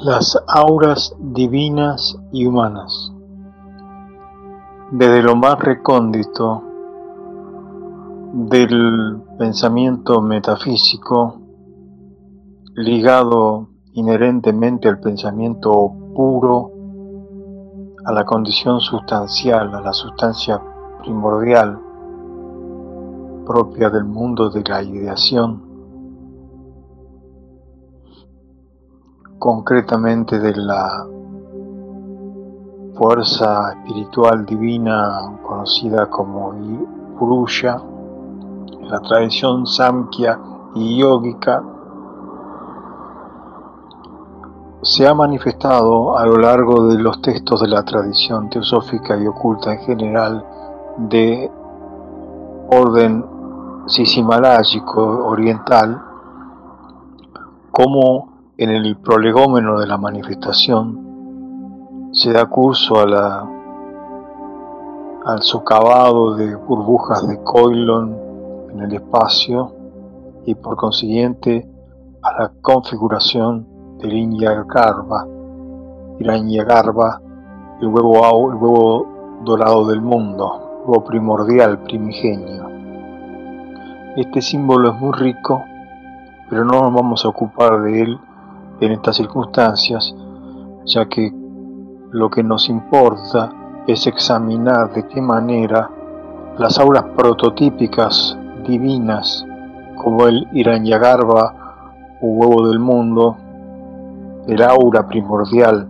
Las auras divinas y humanas. Desde lo más recóndito del pensamiento metafísico, ligado inherentemente al pensamiento puro, a la condición sustancial, a la sustancia primordial propia del mundo de la ideación, concretamente de la fuerza espiritual divina conocida como Purusha, la tradición Samkhya y Yógica, se ha manifestado a lo largo de los textos de la tradición teosófica y oculta en general de orden sisimalágico oriental como en el prolegómeno de la manifestación se da curso a la, al socavado de burbujas de Coilon en el espacio y por consiguiente a la configuración del Inyagarba, Iranyagarba, el huevo, el huevo dorado del mundo, huevo primordial, primigenio. Este símbolo es muy rico, pero no nos vamos a ocupar de él en estas circunstancias, ya que lo que nos importa es examinar de qué manera las auras prototípicas divinas, como el Iranyagarba o huevo del mundo, el aura primordial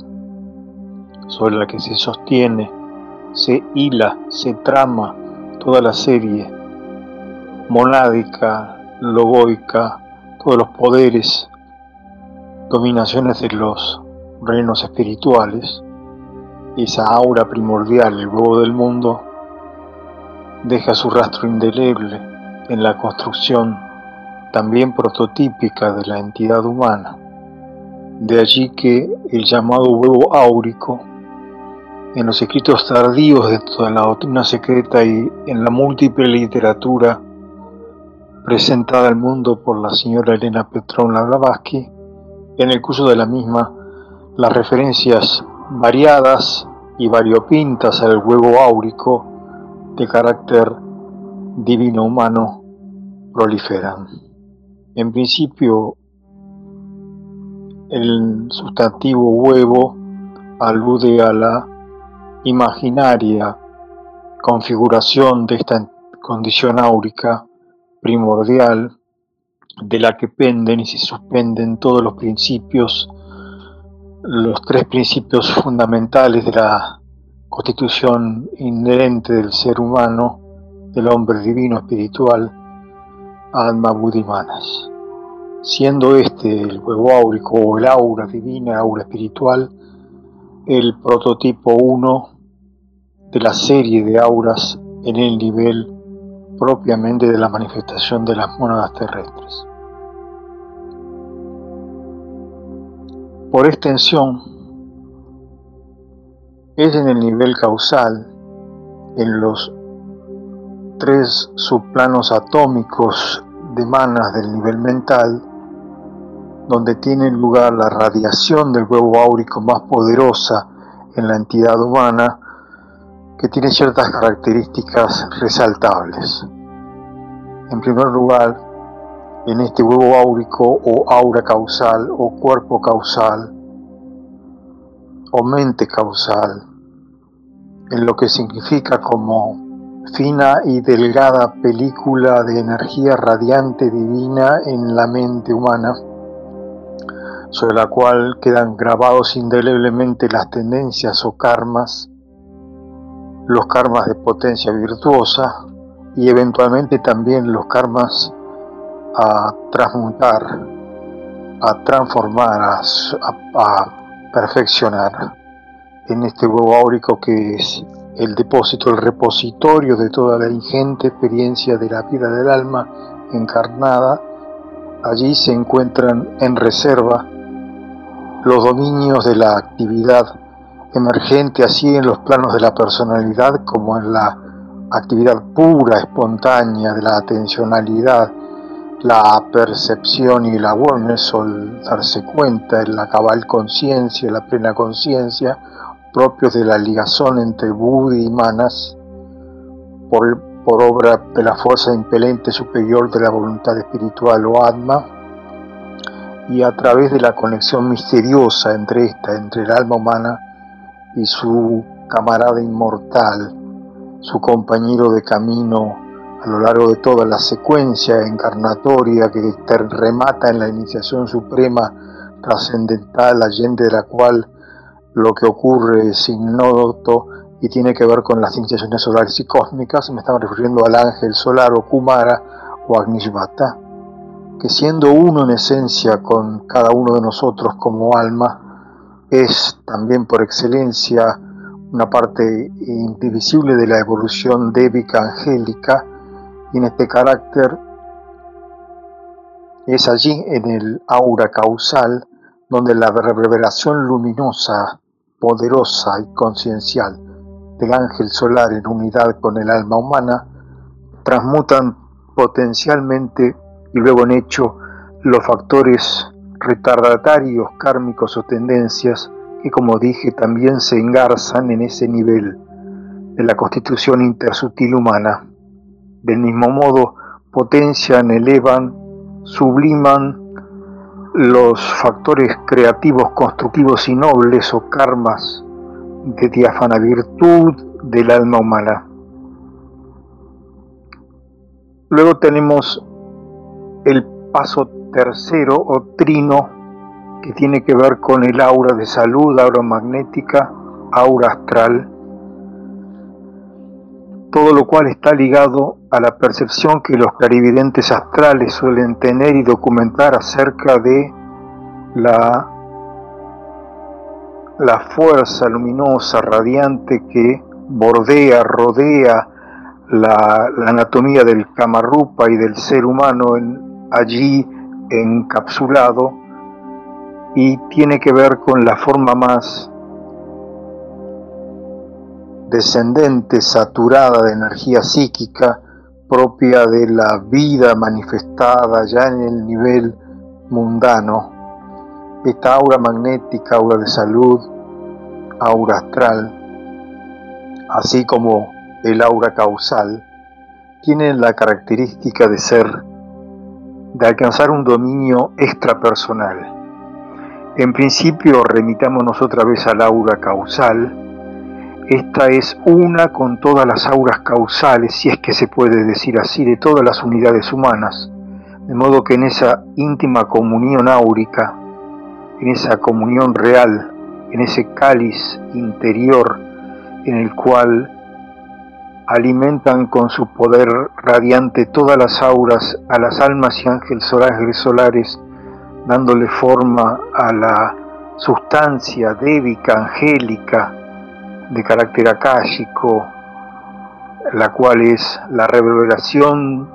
sobre la que se sostiene, se hila, se trama toda la serie monádica, logoica, todos los poderes dominaciones de los reinos espirituales, esa aura primordial, el huevo del mundo, deja su rastro indeleble en la construcción también prototípica de la entidad humana. De allí que el llamado huevo áurico, en los escritos tardíos de toda la doctrina secreta y en la múltiple literatura presentada al mundo por la señora Elena Petrovna Blavatsky, en el curso de la misma, las referencias variadas y variopintas al huevo áurico de carácter divino humano proliferan. En principio, el sustantivo huevo alude a la imaginaria configuración de esta condición áurica primordial de la que penden y se suspenden todos los principios, los tres principios fundamentales de la constitución inherente del ser humano, del hombre divino espiritual, alma budimanas. Siendo este el huevo áurico o el aura divina, aura espiritual, el prototipo 1 de la serie de auras en el nivel propiamente de la manifestación de las mónadas terrestres. Por extensión, es en el nivel causal, en los tres subplanos atómicos de manas del nivel mental, donde tiene lugar la radiación del huevo áurico más poderosa en la entidad humana, que tiene ciertas características resaltables. En primer lugar, en este huevo áurico o aura causal o cuerpo causal o mente causal, en lo que significa como fina y delgada película de energía radiante divina en la mente humana, sobre la cual quedan grabados indeleblemente las tendencias o karmas, los karmas de potencia virtuosa y eventualmente también los karmas a transmutar, a transformar, a, perfeccionar en este huevo áurico que es el depósito, el repositorio de toda la ingente experiencia de la vida del alma encarnada. Allí se encuentran en reserva los dominios de la actividad emergente, así en los planos de la personalidad como en la actividad pura, espontánea de la atencionalidad la percepción y el awareness o darse cuenta, la cabal conciencia, la plena conciencia, propios de la ligación entre Buddha y Manas, por, por obra de la fuerza impelente superior de la voluntad espiritual o Atma, y a través de la conexión misteriosa entre esta, entre el alma humana y su camarada inmortal, su compañero de camino a lo largo de toda la secuencia encarnatoria que remata en la iniciación suprema trascendental, allende de la cual lo que ocurre es ignoto y tiene que ver con las iniciaciones solares y cósmicas, me estaba refiriendo al ángel solar o Kumara o Agnishvata, que siendo uno en esencia con cada uno de nosotros como alma, es también por excelencia una parte indivisible de la evolución débica angélica, y en este carácter es allí en el aura causal donde la reverberación luminosa, poderosa y conciencial del ángel solar en unidad con el alma humana transmutan potencialmente y luego en hecho los factores retardatarios kármicos o tendencias que como dije también se engarzan en ese nivel de la constitución intersutil humana. Del mismo modo, potencian, elevan, subliman los factores creativos, constructivos y nobles o karmas de diáfana virtud del alma humana. Luego tenemos el paso tercero o trino que tiene que ver con el aura de salud, aura magnética, aura astral, cual está ligado a la percepción que los clarividentes astrales suelen tener y documentar acerca de la, la fuerza luminosa, radiante que bordea, rodea la, anatomía del Kamarupa y del ser humano allí encapsulado y tiene que ver con la forma más descendente, saturada de energía psíquica propia de la vida manifestada ya en el nivel mundano, esta aura magnética, aura de salud, aura astral, así como el aura causal, tienen la característica de ser, de alcanzar un dominio extrapersonal. En principio, remitámonos otra vez al aura causal, esta es una con todas las auras causales, si es que se puede decir así, de todas las unidades humanas, de modo que en esa íntima comunión áurica, en esa comunión real, en ese cáliz interior en el cual alimentan con su poder radiante todas las auras a las almas y ángeles solares, solares dándole forma a la sustancia débica, angélica, de carácter akáshico, la cual es la reverberación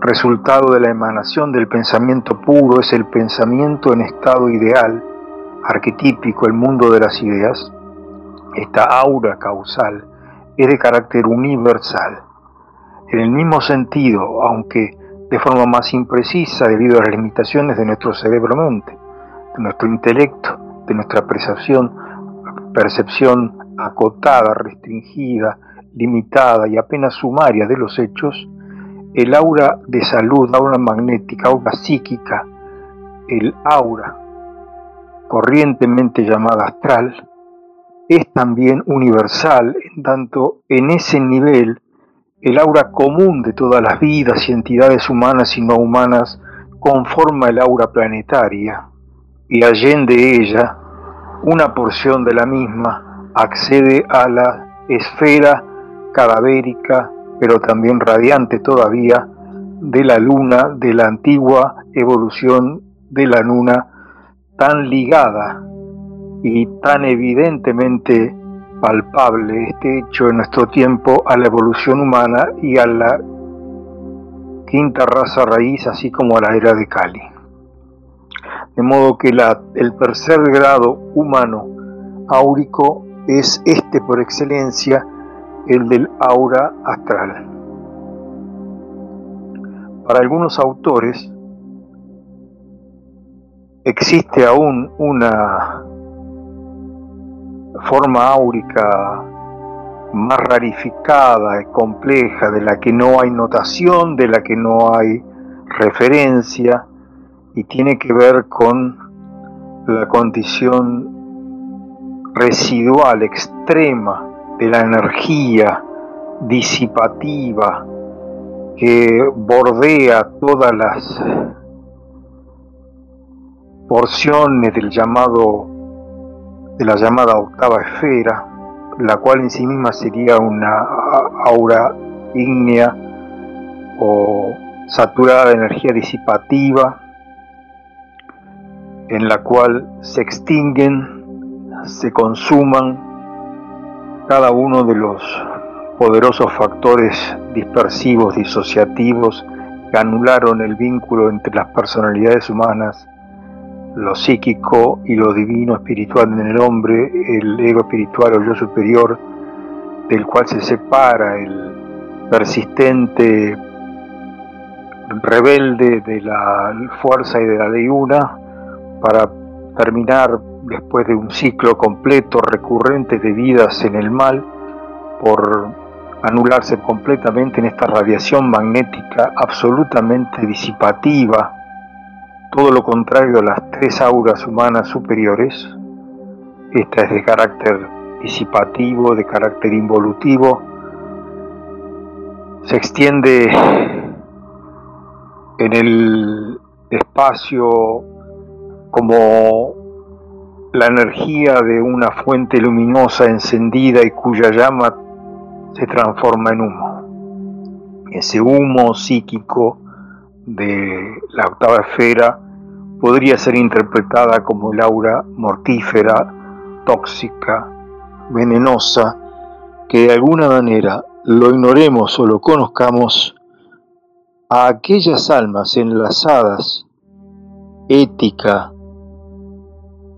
resultado de la emanación del pensamiento puro, es el pensamiento en estado ideal, arquetípico, el mundo de las ideas, esta aura causal es de carácter universal. En el mismo sentido, aunque de forma más imprecisa debido a las limitaciones de nuestro cerebro-mente, de nuestro intelecto, de nuestra percepción, percepción acotada, restringida, limitada y apenas sumaria de los hechos, el aura de salud, aura magnética, aura psíquica, el aura corrientemente llamada astral, es también universal, en tanto en ese nivel el aura común de todas las vidas y entidades humanas y no humanas conforma el aura planetaria y allende ella una porción de la misma accede a la esfera cadavérica, pero también radiante todavía, de la luna, de la antigua evolución de la luna, tan ligada y tan evidentemente palpable este hecho en nuestro tiempo a la evolución humana y a la quinta raza raíz, así como a la era de Cali. De modo que la, el tercer grado humano áurico es este por excelencia el del aura astral. para algunos autores existe aún una forma áurica más rarificada y compleja, de la que no hay notación, de la que no hay referencia, y tiene que ver con la condición residual extrema de la energía disipativa que bordea todas las porciones del llamado de la llamada octava esfera, la cual en sí misma sería una aura ígnea o saturada de energía disipativa, en la cual se extinguen, se consuman cada uno de los poderosos factores dispersivos, disociativos, que anularon el vínculo entre las personalidades humanas lo psíquico y lo divino espiritual en el hombre, el ego espiritual o yo superior, del cual se separa el persistente rebelde de la fuerza y de la ley una, para terminar después de un ciclo completo, recurrente de vidas en el mal, por anularse completamente en esta radiación magnética absolutamente disipativa, todo lo contrario a las tres auras humanas superiores. Esta es de carácter disipativo, de carácter involutivo. Se extiende en el espacio como la energía de una fuente luminosa encendida y cuya llama se transforma en humo. Ese humo psíquico de la octava esfera podría ser interpretada como el aura mortífera, tóxica, venenosa, que de alguna manera lo ignoremos o lo conozcamos a aquellas almas enlazadas ética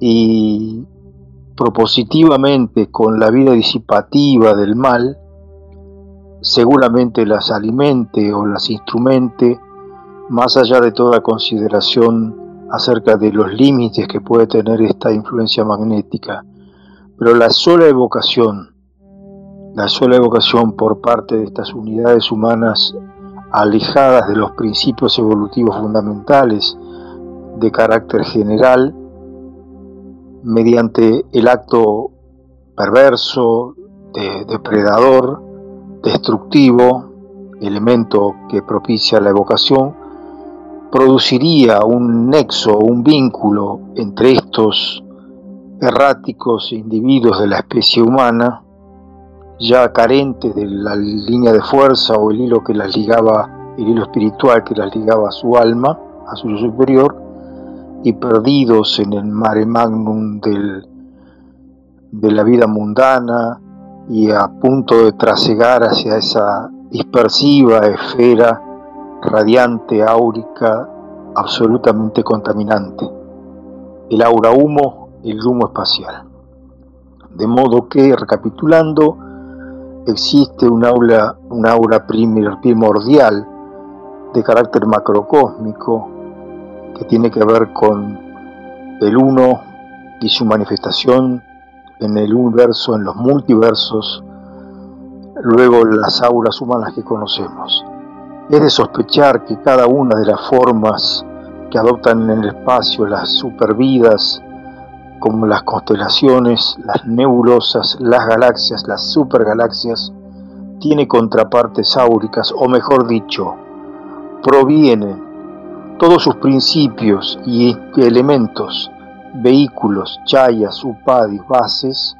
y propositivamente con la vida disipativa del mal, seguramente las alimente o las instrumente más allá de toda consideración acerca de los límites que puede tener esta influencia magnética. Pero la sola evocación, la sola evocación por parte de estas unidades humanas alejadas de los principios evolutivos fundamentales de carácter general, mediante el acto perverso, depredador, destructivo, elemento que propicia la evocación, produciría un nexo, un vínculo entre estos erráticos individuos de la especie humana, ya carentes de la línea de fuerza o el hilo que las ligaba, el hilo espiritual que las ligaba a su alma, a su superior, y perdidos en el mare magnum del, de la vida mundana y a punto de trasegar hacia esa dispersiva esfera radiante, áurica, absolutamente contaminante. El aura humo, el humo espacial. De modo que, recapitulando, existe un aura, un aura primordial de carácter macrocósmico que tiene que ver con el uno y su manifestación en el universo, en los multiversos, luego las auras humanas que conocemos. Es de sospechar que cada una de las formas que adoptan en el espacio las supervidas, como las constelaciones, las nebulosas, las galaxias, las supergalaxias, tiene contrapartes áuricas, o mejor dicho, provienen todos sus principios y elementos, vehículos, chayas, upadis, bases,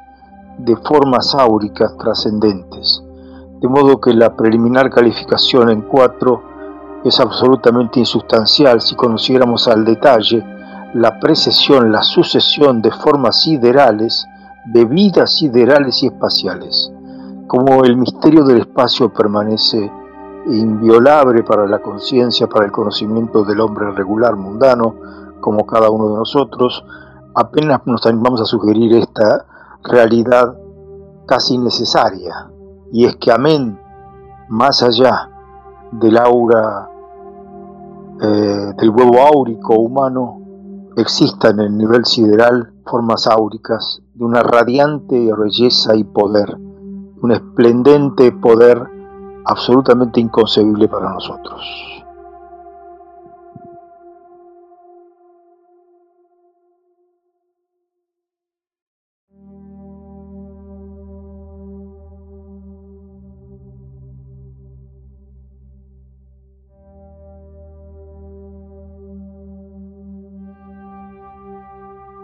de formas áuricas trascendentes de modo que la preliminar calificación en 4 es absolutamente insustancial si conociéramos al detalle la precesión, la sucesión de formas siderales, de vidas siderales y espaciales. Como el misterio del espacio permanece inviolable para la conciencia, para el conocimiento del hombre regular mundano, como cada uno de nosotros, apenas nos animamos a sugerir esta realidad casi necesaria, y es que amén, más allá del aura eh, del huevo áurico humano exista en el nivel sideral formas áuricas de una radiante belleza y poder, un esplendente poder absolutamente inconcebible para nosotros.